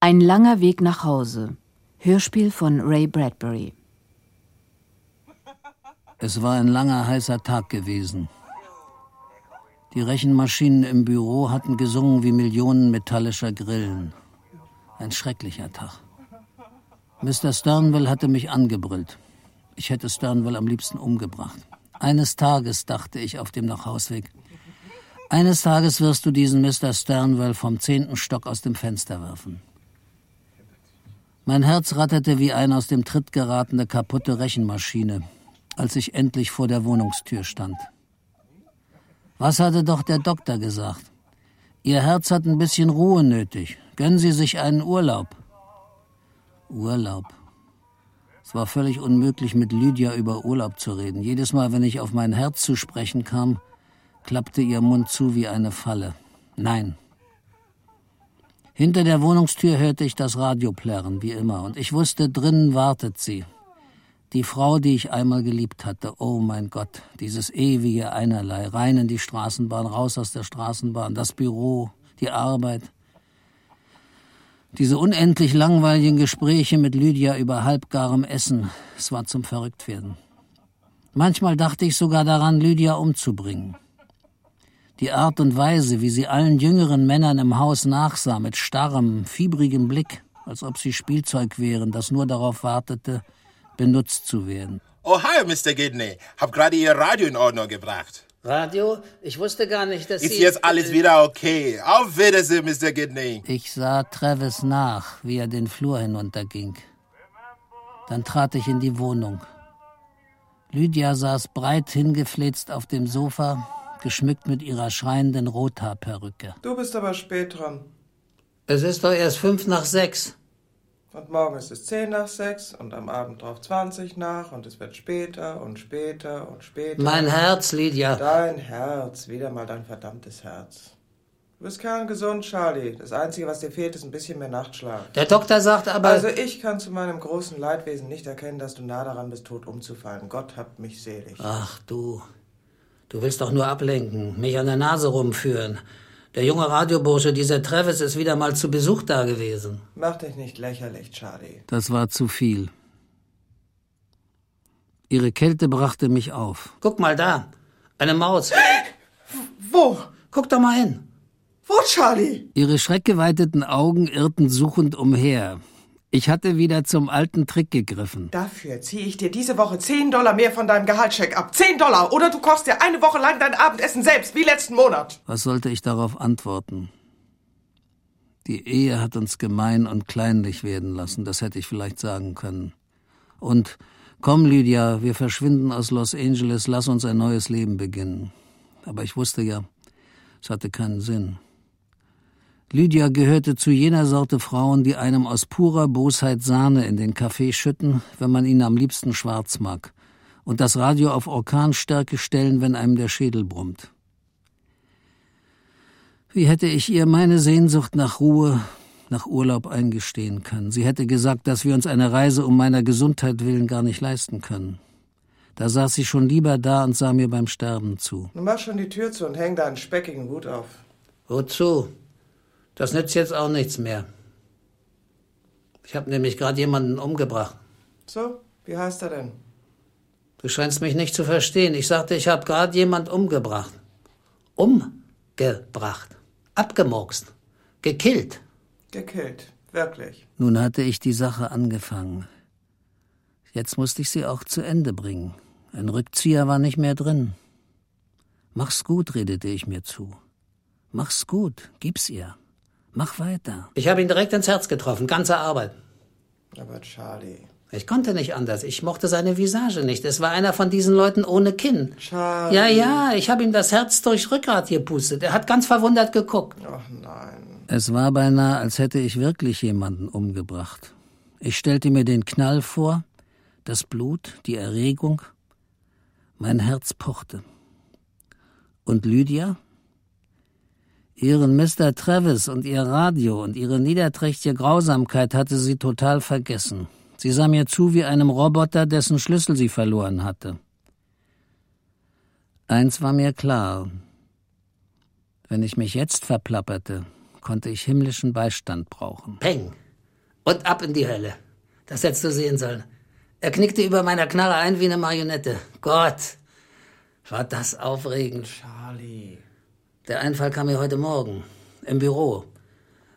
Ein langer Weg nach Hause. Hörspiel von Ray Bradbury. Es war ein langer, heißer Tag gewesen. Die Rechenmaschinen im Büro hatten gesungen wie Millionen metallischer Grillen. Ein schrecklicher Tag. Mr. Sternwell hatte mich angebrüllt. Ich hätte Sternwell am liebsten umgebracht. Eines Tages, dachte ich auf dem Nachhausweg, eines Tages wirst du diesen Mr. Sternwell vom zehnten Stock aus dem Fenster werfen. Mein Herz ratterte wie eine aus dem Tritt geratene kaputte Rechenmaschine, als ich endlich vor der Wohnungstür stand. Was hatte doch der Doktor gesagt? Ihr Herz hat ein bisschen Ruhe nötig. Gönnen Sie sich einen Urlaub. Urlaub. Es war völlig unmöglich, mit Lydia über Urlaub zu reden. Jedes Mal, wenn ich auf mein Herz zu sprechen kam, klappte ihr Mund zu wie eine Falle. Nein. Hinter der Wohnungstür hörte ich das Radio plärren, wie immer, und ich wusste, drinnen wartet sie. Die Frau, die ich einmal geliebt hatte, oh mein Gott, dieses ewige Einerlei, rein in die Straßenbahn, raus aus der Straßenbahn, das Büro, die Arbeit, diese unendlich langweiligen Gespräche mit Lydia über halbgarem Essen, es war zum Verrücktwerden. Manchmal dachte ich sogar daran, Lydia umzubringen. Die Art und Weise, wie sie allen jüngeren Männern im Haus nachsah, mit starrem, fiebrigem Blick, als ob sie Spielzeug wären, das nur darauf wartete, benutzt zu werden. Oh, hi, Mr. Gidney. Hab gerade Ihr Radio in Ordnung gebracht. Radio? Ich wusste gar nicht, dass Ist Sie... jetzt alles wieder okay. Auf Wiedersehen, Mr. Gidney. Ich sah Travis nach, wie er den Flur hinunterging. Dann trat ich in die Wohnung. Lydia saß breit hingefläzt auf dem Sofa, geschmückt mit ihrer schreienden Rothaarperücke. Du bist aber spät dran. Es ist doch erst fünf nach sechs. Und morgen ist es 10 nach 6 und am Abend drauf 20 nach und es wird später und später und später. Mein Herz, Lydia. Dein Herz, wieder mal dein verdammtes Herz. Du bist kerngesund, Charlie. Das Einzige, was dir fehlt, ist ein bisschen mehr Nachtschlaf. Der Doktor sagt aber... Also ich kann zu meinem großen Leidwesen nicht erkennen, dass du nah daran bist, tot umzufallen. Gott habt mich selig. Ach du, du willst doch nur ablenken, mich an der Nase rumführen. Der junge Radiobursche, dieser Travis, ist wieder mal zu Besuch da gewesen. Mach dich nicht lächerlich, Charlie. Das war zu viel. Ihre Kälte brachte mich auf. Guck mal da, eine Maus. Wo? Guck doch mal hin. Wo, Charlie? Ihre schreckgeweiteten Augen irrten suchend umher. Ich hatte wieder zum alten Trick gegriffen. Dafür ziehe ich dir diese Woche 10 Dollar mehr von deinem Gehaltscheck ab. 10 Dollar! Oder du kochst dir eine Woche lang dein Abendessen selbst, wie letzten Monat. Was sollte ich darauf antworten? Die Ehe hat uns gemein und kleinlich werden lassen, das hätte ich vielleicht sagen können. Und komm, Lydia, wir verschwinden aus Los Angeles, lass uns ein neues Leben beginnen. Aber ich wusste ja, es hatte keinen Sinn. Lydia gehörte zu jener Sorte Frauen, die einem aus purer Bosheit Sahne in den Kaffee schütten, wenn man ihn am liebsten schwarz mag, und das Radio auf Orkanstärke stellen, wenn einem der Schädel brummt. Wie hätte ich ihr meine Sehnsucht nach Ruhe, nach Urlaub eingestehen können? Sie hätte gesagt, dass wir uns eine Reise um meiner Gesundheit willen gar nicht leisten können. Da saß sie schon lieber da und sah mir beim Sterben zu. Nun mach schon die Tür zu und häng deinen speckigen Hut auf. Wozu? Das nützt jetzt auch nichts mehr. Ich habe nämlich gerade jemanden umgebracht. So, wie heißt er denn? Du scheinst mich nicht zu verstehen. Ich sagte, ich habe gerade jemand umgebracht. Umgebracht. Abgemurkst. Gekillt. Gekillt. Wirklich. Nun hatte ich die Sache angefangen. Jetzt musste ich sie auch zu Ende bringen. Ein Rückzieher war nicht mehr drin. Mach's gut, redete ich mir zu. Mach's gut, gib's ihr. Mach weiter. Ich habe ihn direkt ins Herz getroffen, ganze Arbeit. Aber Charlie. Ich konnte nicht anders. Ich mochte seine Visage nicht. Es war einer von diesen Leuten ohne Kinn. Charlie. Ja, ja, ich habe ihm das Herz durchs Rückgrat gepustet. Er hat ganz verwundert geguckt. Ach nein. Es war beinahe, als hätte ich wirklich jemanden umgebracht. Ich stellte mir den Knall vor, das Blut, die Erregung. Mein Herz pochte. Und Lydia? Ihren Mr. Travis und ihr Radio und ihre niederträchtige Grausamkeit hatte sie total vergessen. Sie sah mir zu wie einem Roboter, dessen Schlüssel sie verloren hatte. Eins war mir klar. Wenn ich mich jetzt verplapperte, konnte ich himmlischen Beistand brauchen. Peng! und ab in die Hölle. Das hättest du sehen sollen. Er knickte über meiner Knarre ein wie eine Marionette. Gott, war das aufregend. Charlie. Der Einfall kam mir heute Morgen. Im Büro.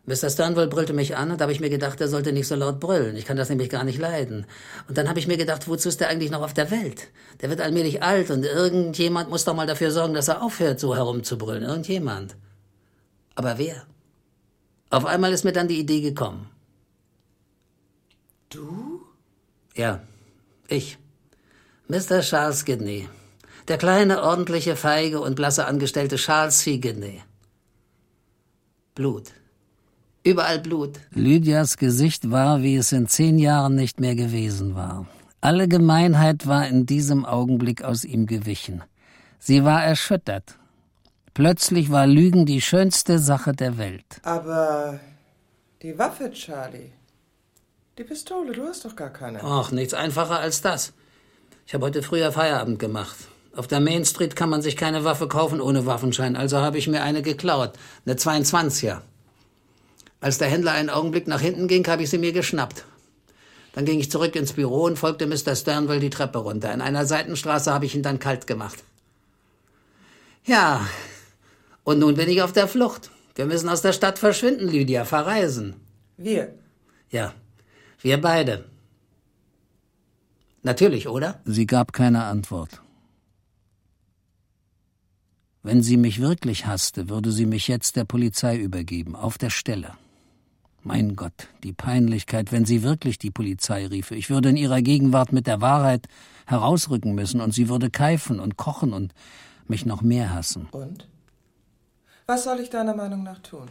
Mr. Sternwell brüllte mich an und da habe ich mir gedacht, er sollte nicht so laut brüllen. Ich kann das nämlich gar nicht leiden. Und dann habe ich mir gedacht, wozu ist der eigentlich noch auf der Welt? Der wird allmählich alt und irgendjemand muss doch mal dafür sorgen, dass er aufhört, so herumzubrüllen. Irgendjemand. Aber wer? Auf einmal ist mir dann die Idee gekommen. Du? Ja, ich. Mr. Charles Gidney. Der kleine, ordentliche, feige und blasse Angestellte Charles. Gidney. Blut. Überall Blut. Lydias Gesicht war, wie es in zehn Jahren nicht mehr gewesen war. Alle Gemeinheit war in diesem Augenblick aus ihm gewichen. Sie war erschüttert. Plötzlich war Lügen die schönste Sache der Welt. Aber die Waffe, Charlie. Die Pistole, du hast doch gar keine. Ach, nichts einfacher als das. Ich habe heute früher Feierabend gemacht. Auf der Main Street kann man sich keine Waffe kaufen ohne Waffenschein, also habe ich mir eine geklaut. Eine 22er. Als der Händler einen Augenblick nach hinten ging, habe ich sie mir geschnappt. Dann ging ich zurück ins Büro und folgte Mr. Sternwell die Treppe runter. In einer Seitenstraße habe ich ihn dann kalt gemacht. Ja, und nun bin ich auf der Flucht. Wir müssen aus der Stadt verschwinden, Lydia, verreisen. Wir. Ja, wir beide. Natürlich, oder? Sie gab keine Antwort. Wenn sie mich wirklich hasste, würde sie mich jetzt der Polizei übergeben, auf der Stelle. Mein Gott, die Peinlichkeit, wenn sie wirklich die Polizei riefe. Ich würde in ihrer Gegenwart mit der Wahrheit herausrücken müssen und sie würde keifen und kochen und mich noch mehr hassen. Und? Was soll ich deiner Meinung nach tun?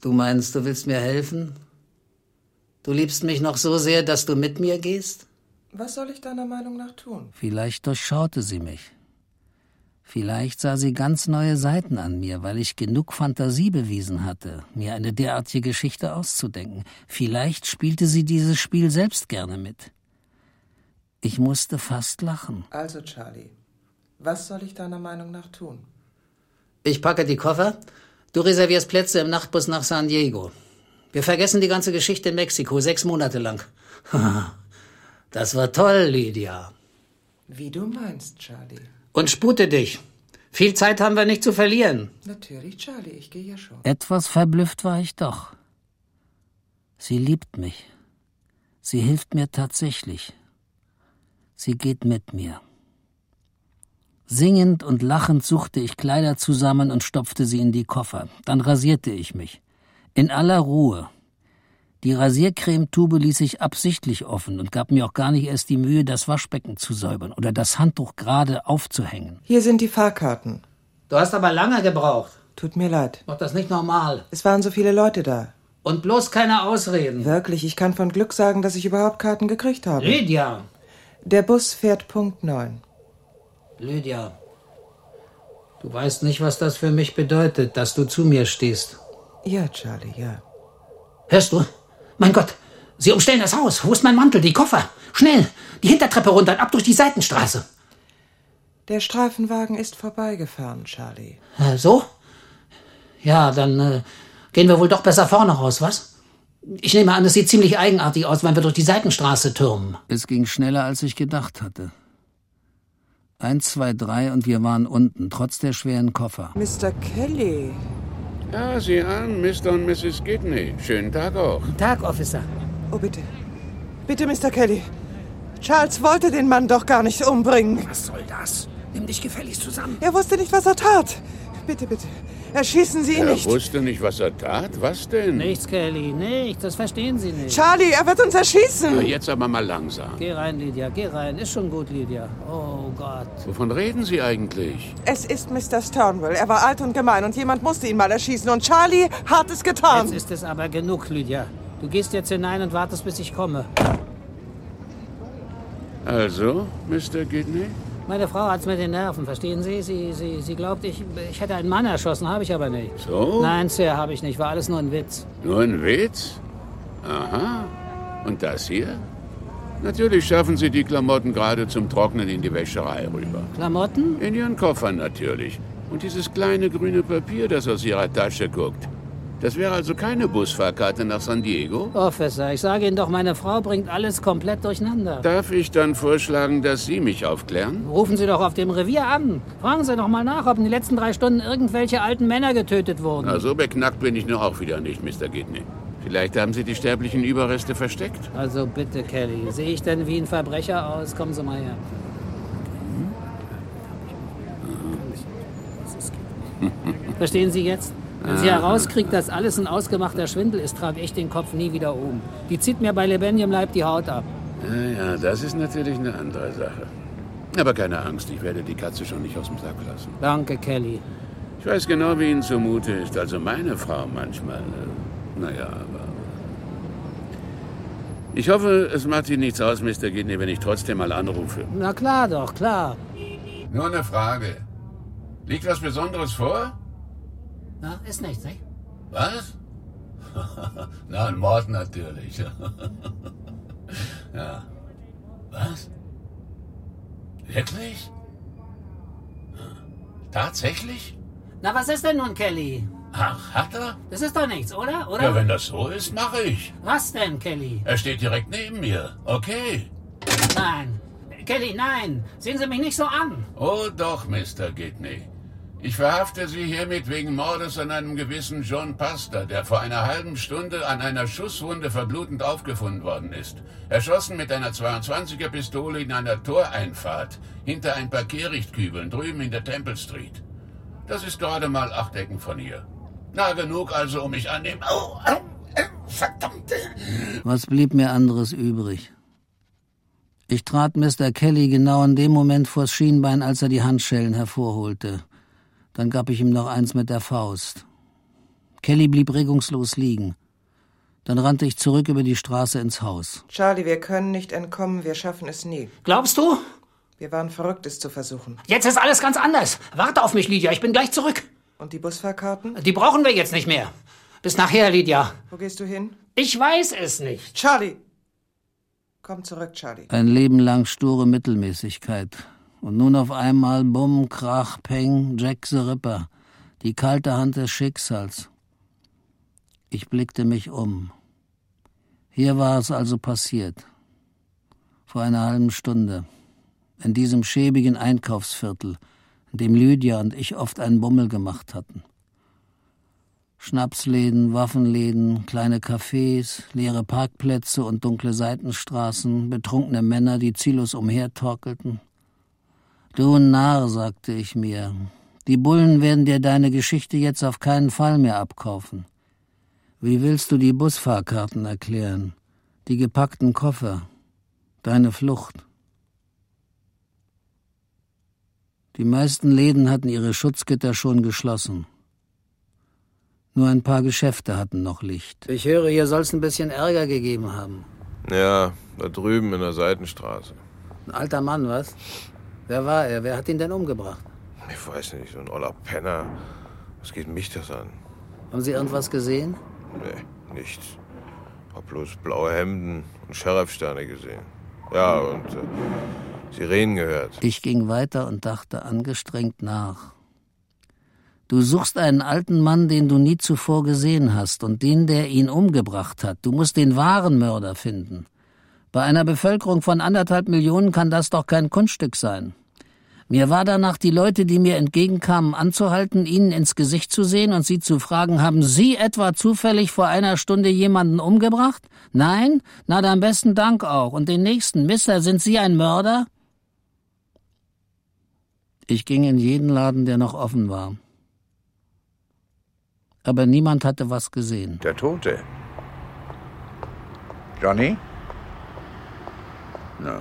Du meinst, du willst mir helfen? Du liebst mich noch so sehr, dass du mit mir gehst? Was soll ich deiner Meinung nach tun? Vielleicht durchschaute sie mich. Vielleicht sah sie ganz neue Seiten an mir, weil ich genug Fantasie bewiesen hatte, mir eine derartige Geschichte auszudenken. Vielleicht spielte sie dieses Spiel selbst gerne mit. Ich musste fast lachen. Also, Charlie, was soll ich deiner Meinung nach tun? Ich packe die Koffer. Du reservierst Plätze im Nachtbus nach San Diego. Wir vergessen die ganze Geschichte in Mexiko, sechs Monate lang. Das war toll, Lydia. Wie du meinst, Charlie. Und spute dich. Viel Zeit haben wir nicht zu verlieren. Natürlich, Charlie, ich gehe ja schon. Etwas verblüfft war ich doch. Sie liebt mich. Sie hilft mir tatsächlich. Sie geht mit mir. Singend und lachend suchte ich Kleider zusammen und stopfte sie in die Koffer. Dann rasierte ich mich. In aller Ruhe, die Rasiercremetube ließ ich absichtlich offen und gab mir auch gar nicht erst die Mühe, das Waschbecken zu säubern oder das Handtuch gerade aufzuhängen. Hier sind die Fahrkarten. Du hast aber lange gebraucht. Tut mir leid. Doch das nicht normal. Es waren so viele Leute da. Und bloß keine Ausreden. Wirklich, ich kann von Glück sagen, dass ich überhaupt Karten gekriegt habe. Lydia! Der Bus fährt Punkt 9. Lydia, du weißt nicht, was das für mich bedeutet, dass du zu mir stehst. Ja, Charlie, ja. Hörst du? Mein Gott, Sie umstellen das Haus. Wo ist mein Mantel, die Koffer? Schnell, die Hintertreppe runter und ab durch die Seitenstraße. Der Streifenwagen ist vorbeigefahren, Charlie. Äh, so? Ja, dann äh, gehen wir wohl doch besser vorne raus, was? Ich nehme an, es sieht ziemlich eigenartig aus, wenn wir durch die Seitenstraße türmen. Es ging schneller, als ich gedacht hatte. Eins, zwei, drei und wir waren unten, trotz der schweren Koffer. Mr. Kelly. Ja, sieh an, Mr. und Mrs. Gidney. Schönen Tag auch. Guten Tag, Officer. Oh, bitte. Bitte, Mr. Kelly. Charles wollte den Mann doch gar nicht umbringen. Was soll das? Nimm dich gefälligst zusammen. Er wusste nicht, was er tat. Bitte, bitte. Erschießen Sie ihn er nicht. wusste nicht, was er tat. Was denn? Nichts, Kelly, nichts. Das verstehen Sie nicht. Charlie, er wird uns Na, erschießen. jetzt aber mal langsam. Geh rein, Lydia, geh rein. Ist schon gut, Lydia. Oh Gott. Wovon reden Sie eigentlich? Es ist Mr. Stonewall. Er war alt und gemein und jemand musste ihn mal erschießen. Und Charlie hat es getan. Jetzt ist es aber genug, Lydia. Du gehst jetzt hinein und wartest, bis ich komme. Also, Mr. Gidney? Meine Frau hat's mit den Nerven, verstehen Sie? Sie, sie, sie glaubt, ich, ich hätte einen Mann erschossen, habe ich aber nicht. So? Nein, Sir, habe ich nicht. War alles nur ein Witz. Nur ein Witz? Aha. Und das hier? Natürlich schaffen Sie die Klamotten gerade zum Trocknen in die Wäscherei rüber. Klamotten? In Ihren Koffern natürlich. Und dieses kleine grüne Papier, das aus Ihrer Tasche guckt. Das wäre also keine Busfahrkarte nach San Diego? Officer, ich sage Ihnen doch, meine Frau bringt alles komplett durcheinander. Darf ich dann vorschlagen, dass Sie mich aufklären? Rufen Sie doch auf dem Revier an. Fragen Sie doch mal nach, ob in den letzten drei Stunden irgendwelche alten Männer getötet wurden. Na, so beknackt bin ich nur auch wieder nicht, Mr. Gidney. Vielleicht haben Sie die sterblichen Überreste versteckt. Also bitte, Kelly. Sehe ich denn wie ein Verbrecher aus? Kommen Sie mal her. Verstehen Sie jetzt? Wenn sie herauskriegt, dass alles ein ausgemachter Schwindel ist, trage ich den Kopf nie wieder um. Die zieht mir bei lebendigem Leib die Haut ab. Ja, ja, das ist natürlich eine andere Sache. Aber keine Angst, ich werde die Katze schon nicht aus dem Sack lassen. Danke, Kelly. Ich weiß genau, wie Ihnen zumute ist. Also meine Frau manchmal. Äh, naja, aber. Ich hoffe, es macht Ihnen nichts aus, Mr. Gidney, wenn ich trotzdem mal anrufe. Na klar doch, klar. Nur eine Frage. Liegt was Besonderes vor? Na, ist nichts, ne? Was? Na, ein Mord natürlich. ja. Was? Wirklich? Tatsächlich? Na, was ist denn nun, Kelly? Ach, hat er? Das ist doch nichts, oder? Oder? Ja, wenn das so ist, mache ich. Was denn, Kelly? Er steht direkt neben mir. Okay. Nein. Kelly, nein. Sehen Sie mich nicht so an. Oh doch, Mr. Gidney. Ich verhafte Sie hiermit wegen Mordes an einem gewissen John Pastor, der vor einer halben Stunde an einer Schusswunde verblutend aufgefunden worden ist. Erschossen mit einer 22er Pistole in einer Toreinfahrt hinter ein paar Kehrichtkübeln drüben in der Temple Street. Das ist gerade mal acht Ecken von hier. Na, genug also, um mich an dem... Oh, oh, oh, verdammte... Was blieb mir anderes übrig? Ich trat Mr. Kelly genau in dem Moment vors Schienbein, als er die Handschellen hervorholte. Dann gab ich ihm noch eins mit der Faust. Kelly blieb regungslos liegen. Dann rannte ich zurück über die Straße ins Haus. Charlie, wir können nicht entkommen, wir schaffen es nie. Glaubst du? Wir waren verrückt, es zu versuchen. Jetzt ist alles ganz anders. Warte auf mich, Lydia, ich bin gleich zurück. Und die Busfahrkarten? Die brauchen wir jetzt nicht mehr. Bis nachher, Lydia. Wo gehst du hin? Ich weiß es nicht. Charlie! Komm zurück, Charlie. Ein Leben lang sture Mittelmäßigkeit. Und nun auf einmal Bumm, Krach, Peng, Jack the Ripper. Die kalte Hand des Schicksals. Ich blickte mich um. Hier war es also passiert. Vor einer halben Stunde. In diesem schäbigen Einkaufsviertel, in dem Lydia und ich oft einen Bummel gemacht hatten. Schnapsläden, Waffenläden, kleine Cafés, leere Parkplätze und dunkle Seitenstraßen, betrunkene Männer, die ziellos umhertorkelten. Du Narr, sagte ich mir, die Bullen werden dir deine Geschichte jetzt auf keinen Fall mehr abkaufen. Wie willst du die Busfahrkarten erklären, die gepackten Koffer, deine Flucht? Die meisten Läden hatten ihre Schutzgitter schon geschlossen. Nur ein paar Geschäfte hatten noch Licht. Ich höre, hier soll es ein bisschen Ärger gegeben haben. Ja, da drüben in der Seitenstraße. Ein alter Mann, was? Wer war er? Wer hat ihn denn umgebracht? Ich weiß nicht, so ein oller Penner. Was geht mich das an? Haben Sie irgendwas gesehen? Nee, nichts. Hab bloß blaue Hemden und Sheriffsterne gesehen. Ja, und äh, Sirenen gehört. Ich ging weiter und dachte angestrengt nach. Du suchst einen alten Mann, den du nie zuvor gesehen hast, und den, der ihn umgebracht hat. Du musst den wahren Mörder finden. Bei einer Bevölkerung von anderthalb Millionen kann das doch kein Kunststück sein. Mir war danach, die Leute, die mir entgegenkamen, anzuhalten, ihnen ins Gesicht zu sehen und sie zu fragen, haben Sie etwa zufällig vor einer Stunde jemanden umgebracht? Nein? Na dann besten Dank auch. Und den nächsten, Mister, sind Sie ein Mörder? Ich ging in jeden Laden, der noch offen war. Aber niemand hatte was gesehen. Der Tote. Johnny? Na,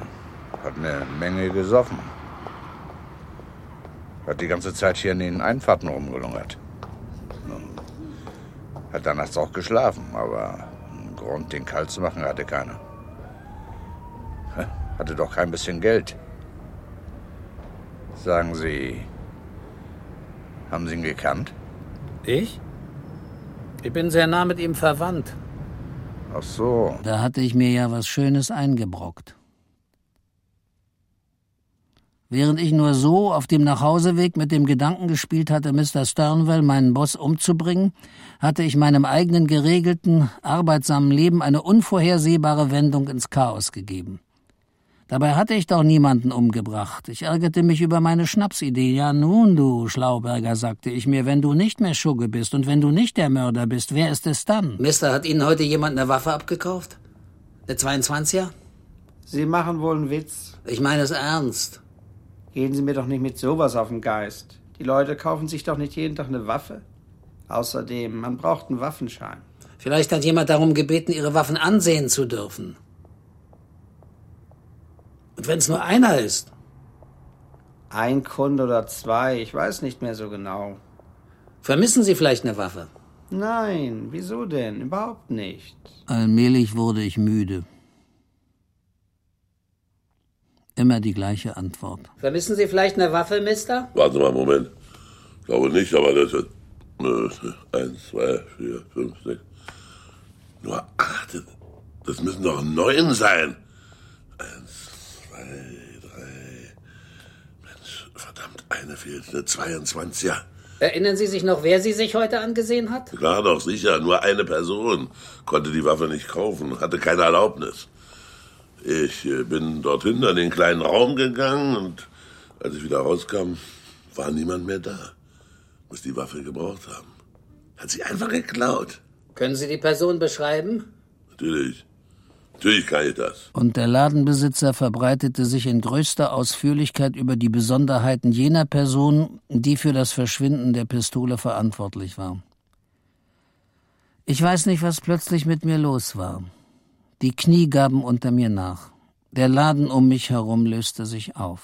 hat eine Menge gesoffen. Hat die ganze Zeit hier in den Einfahrten rumgelungert. Hat dann nachts auch geschlafen, aber einen Grund, den kalt zu machen, hatte keiner. Hatte doch kein bisschen Geld. Sagen Sie, haben Sie ihn gekannt? Ich? Ich bin sehr nah mit ihm verwandt. Ach so. Da hatte ich mir ja was Schönes eingebrockt. Während ich nur so auf dem Nachhauseweg mit dem Gedanken gespielt hatte, Mr. Sternwell, meinen Boss, umzubringen, hatte ich meinem eigenen geregelten, arbeitsamen Leben eine unvorhersehbare Wendung ins Chaos gegeben. Dabei hatte ich doch niemanden umgebracht. Ich ärgerte mich über meine Schnapsidee. Ja nun, du Schlauberger, sagte ich mir, wenn du nicht mehr Schugge bist und wenn du nicht der Mörder bist, wer ist es dann? Mister, hat Ihnen heute jemand eine Waffe abgekauft? Eine 22er? Sie machen wohl einen Witz. Ich meine es ernst. Gehen Sie mir doch nicht mit sowas auf den Geist. Die Leute kaufen sich doch nicht jeden Tag eine Waffe. Außerdem, man braucht einen Waffenschein. Vielleicht hat jemand darum gebeten, Ihre Waffen ansehen zu dürfen. Und wenn es nur einer ist? Ein Kunde oder zwei, ich weiß nicht mehr so genau. Vermissen Sie vielleicht eine Waffe? Nein, wieso denn? Überhaupt nicht. Allmählich wurde ich müde. Immer die gleiche Antwort. Vermissen Sie vielleicht eine Waffe, Mister? Warten Sie mal einen Moment. Ich glaube nicht, aber das ist. Äh, eins, zwei, vier, fünf, sechs. Nur acht. Das müssen doch neun sein. Eins, zwei, drei. Mensch, verdammt, eine fehlt. Eine 22er. Erinnern Sie sich noch, wer Sie sich heute angesehen hat? Klar doch, sicher. Nur eine Person konnte die Waffe nicht kaufen, hatte keine Erlaubnis. Ich äh, bin dorthin an den kleinen Raum gegangen und als ich wieder rauskam, war niemand mehr da. Muss die Waffe gebraucht haben. Hat sie einfach geklaut. Können Sie die Person beschreiben? Natürlich. Natürlich kann ich das. Und der Ladenbesitzer verbreitete sich in größter Ausführlichkeit über die Besonderheiten jener Person, die für das Verschwinden der Pistole verantwortlich war. Ich weiß nicht, was plötzlich mit mir los war. Die Knie gaben unter mir nach. Der Laden um mich herum löste sich auf.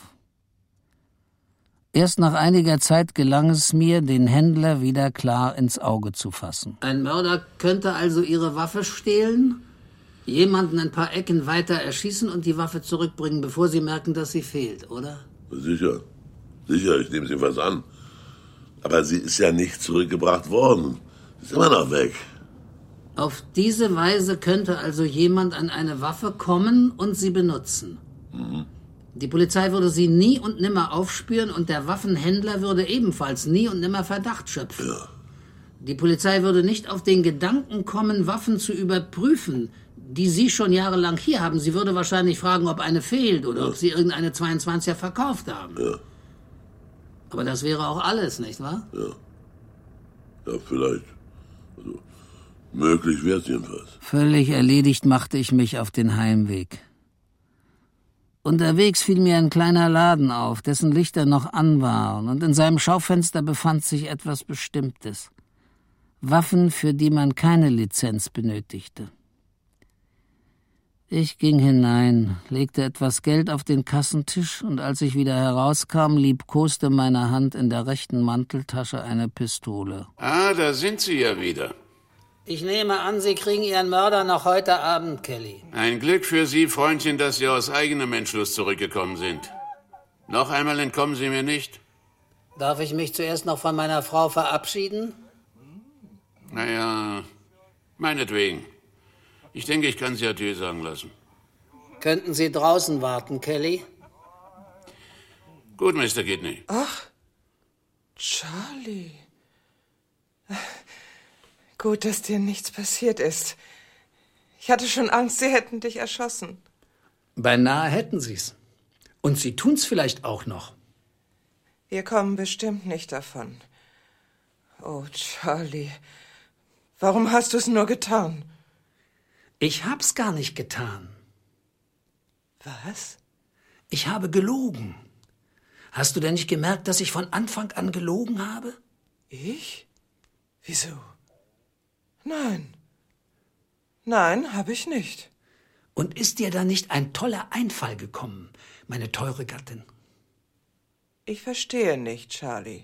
Erst nach einiger Zeit gelang es mir, den Händler wieder klar ins Auge zu fassen. Ein Mörder könnte also Ihre Waffe stehlen, jemanden ein paar Ecken weiter erschießen und die Waffe zurückbringen, bevor Sie merken, dass sie fehlt, oder? Sicher. Sicher, ich nehme sie was an. Aber sie ist ja nicht zurückgebracht worden. Sie ist immer noch weg. Auf diese Weise könnte also jemand an eine Waffe kommen und sie benutzen. Mhm. Die Polizei würde sie nie und nimmer aufspüren und der Waffenhändler würde ebenfalls nie und nimmer Verdacht schöpfen. Ja. Die Polizei würde nicht auf den Gedanken kommen, Waffen zu überprüfen, die Sie schon jahrelang hier haben. Sie würde wahrscheinlich fragen, ob eine fehlt oder Ja. ob Sie irgendeine 22er verkauft haben. Ja. Aber das wäre auch alles, nicht wahr? Ja, vielleicht. Möglich wäre es jedenfalls. Völlig erledigt machte ich mich auf den Heimweg. Unterwegs fiel mir ein kleiner Laden auf, dessen Lichter noch an waren, und in seinem Schaufenster befand sich etwas Bestimmtes. Waffen, für die man keine Lizenz benötigte. Ich ging hinein, legte etwas Geld auf den Kassentisch, und als ich wieder herauskam, liebkoste meine Hand in der rechten Manteltasche eine Pistole. Ah, da sind Sie ja wieder. Ich nehme an, Sie kriegen Ihren Mörder noch heute Abend, Kelly. Ein Glück für Sie, Freundchen, dass Sie aus eigenem Entschluss zurückgekommen sind. Noch einmal entkommen Sie mir nicht. Darf ich mich zuerst noch von meiner Frau verabschieden? Naja, meinetwegen. Ich denke, ich kann Sie Adieu sagen lassen. Könnten Sie draußen warten, Kelly? Gut, Mr. Kidney. Ach, Charlie. Gut, dass dir nichts passiert ist. Ich hatte schon Angst, sie hätten dich erschossen. Beinahe hätten Sie's. Und Sie tun's vielleicht auch noch. Wir kommen bestimmt nicht davon. Oh, Charlie. Warum hast du es nur getan? Ich hab's gar nicht getan. Was? Ich habe gelogen. Hast du denn nicht gemerkt, dass ich von Anfang an gelogen habe? Ich? Wieso? Nein. Nein, habe ich nicht. Und ist dir da nicht ein toller Einfall gekommen, meine teure Gattin? Ich verstehe nicht, Charlie.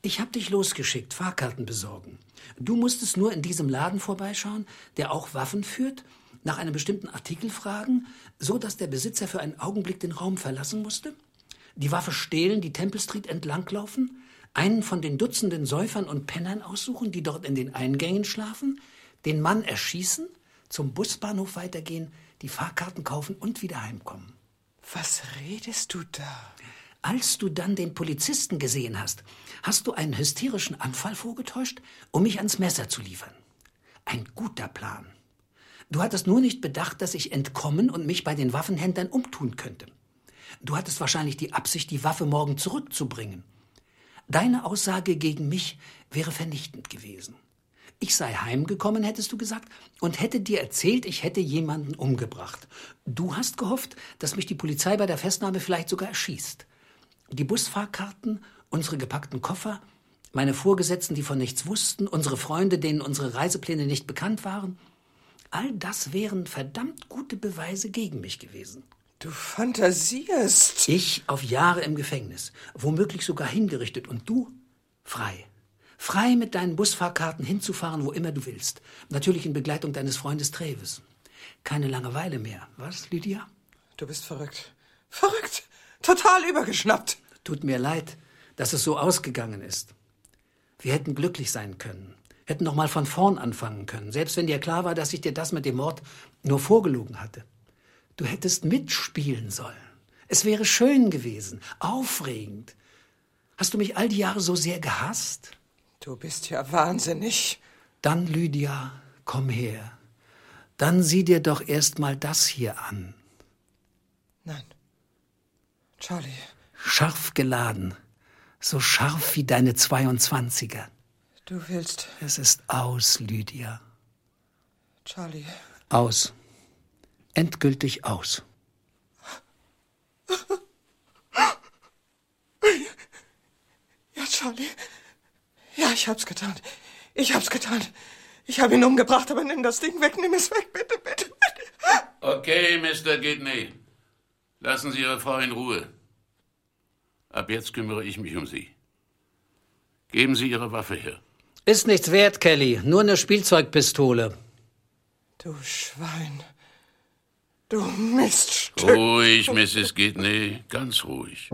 Ich hab dich losgeschickt, Fahrkarten besorgen. Du musstest nur in diesem Laden vorbeischauen, der auch Waffen führt, nach einem bestimmten Artikel fragen, so dass der Besitzer für einen Augenblick den Raum verlassen musste, die Waffe stehlen, die Temple Street entlanglaufen, einen von den Dutzenden Säufern und Pennern aussuchen, die dort in den Eingängen schlafen, den Mann erschießen, zum Busbahnhof weitergehen, die Fahrkarten kaufen und wieder heimkommen. Was redest du da? Als du dann den Polizisten gesehen hast, hast du einen hysterischen Anfall vorgetäuscht, um mich ans Messer zu liefern. Ein guter Plan. Du hattest nur nicht bedacht, dass ich entkommen und mich bei den Waffenhändlern umtun könnte. Du hattest wahrscheinlich die Absicht, die Waffe morgen zurückzubringen. Deine Aussage gegen mich wäre vernichtend gewesen. Ich sei heimgekommen, hättest du gesagt, und hätte dir erzählt, ich hätte jemanden umgebracht. Du hast gehofft, dass mich die Polizei bei der Festnahme vielleicht sogar erschießt. Die Busfahrkarten, unsere gepackten Koffer, meine Vorgesetzten, die von nichts wussten, unsere Freunde, denen unsere Reisepläne nicht bekannt waren, all das wären verdammt gute Beweise gegen mich gewesen. Du fantasierst. Ich auf Jahre im Gefängnis, womöglich sogar hingerichtet und du frei. Frei mit deinen Busfahrkarten hinzufahren, wo immer du willst. Natürlich in Begleitung deines Freundes Treves. Keine Langeweile mehr, was, Lydia? Du bist verrückt. Verrückt. Total übergeschnappt. Tut mir leid, dass es so ausgegangen ist. Wir hätten glücklich sein können, hätten noch mal von vorn anfangen können, selbst wenn dir klar war, dass ich dir das mit dem Mord nur vorgelogen hatte. Du hättest mitspielen sollen. Es wäre schön gewesen, aufregend. Hast du mich all die Jahre so sehr gehasst? Du bist ja wahnsinnig. Dann, Lydia, komm her. Dann sieh dir doch erst mal das hier an. Nein. Charlie. Scharf geladen. So scharf wie deine 22er. Du willst. Es ist aus, Lydia. Charlie. Aus. Endgültig aus. Ja, Charlie. Ja, ich hab's getan. Ich hab's getan. Ich habe ihn umgebracht, aber nimm das Ding weg, nimm es weg, bitte, bitte, bitte. Okay, Mr. Gidney. Lassen Sie Ihre Frau in Ruhe. Ab jetzt kümmere ich mich um Sie. Geben Sie Ihre Waffe her. Ist nichts wert, Kelly. Nur eine Spielzeugpistole. Du Schwein. Du Miststück. Ruhig, Mrs. Gidney. Ganz ruhig.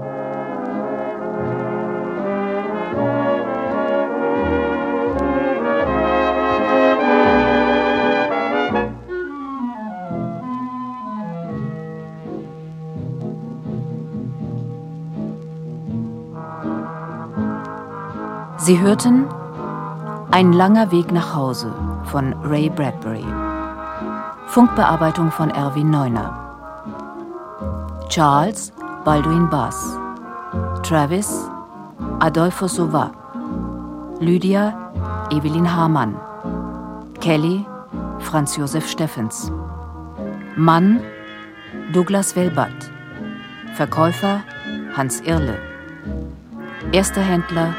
Sie hörten Ein langer Weg nach Hause von Ray Bradbury. Funkbearbeitung von Erwin Neuner. Charles Baldwin Bass. Travis Adolfo Sova. Lydia Evelyn Hamann. Kelly Franz Josef Steffens. Mann Douglas Welbat. Verkäufer Hans Irle. Erster Händler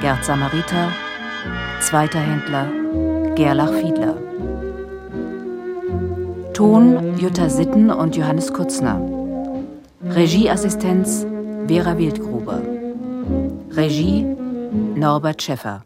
Gerd Samariter, zweiter Händler Gerlach Fiedler. Ton Jutta Sitten und Johannes Kutzner. Regieassistenz Vera Wildgruber. Regie Norbert Schäffer.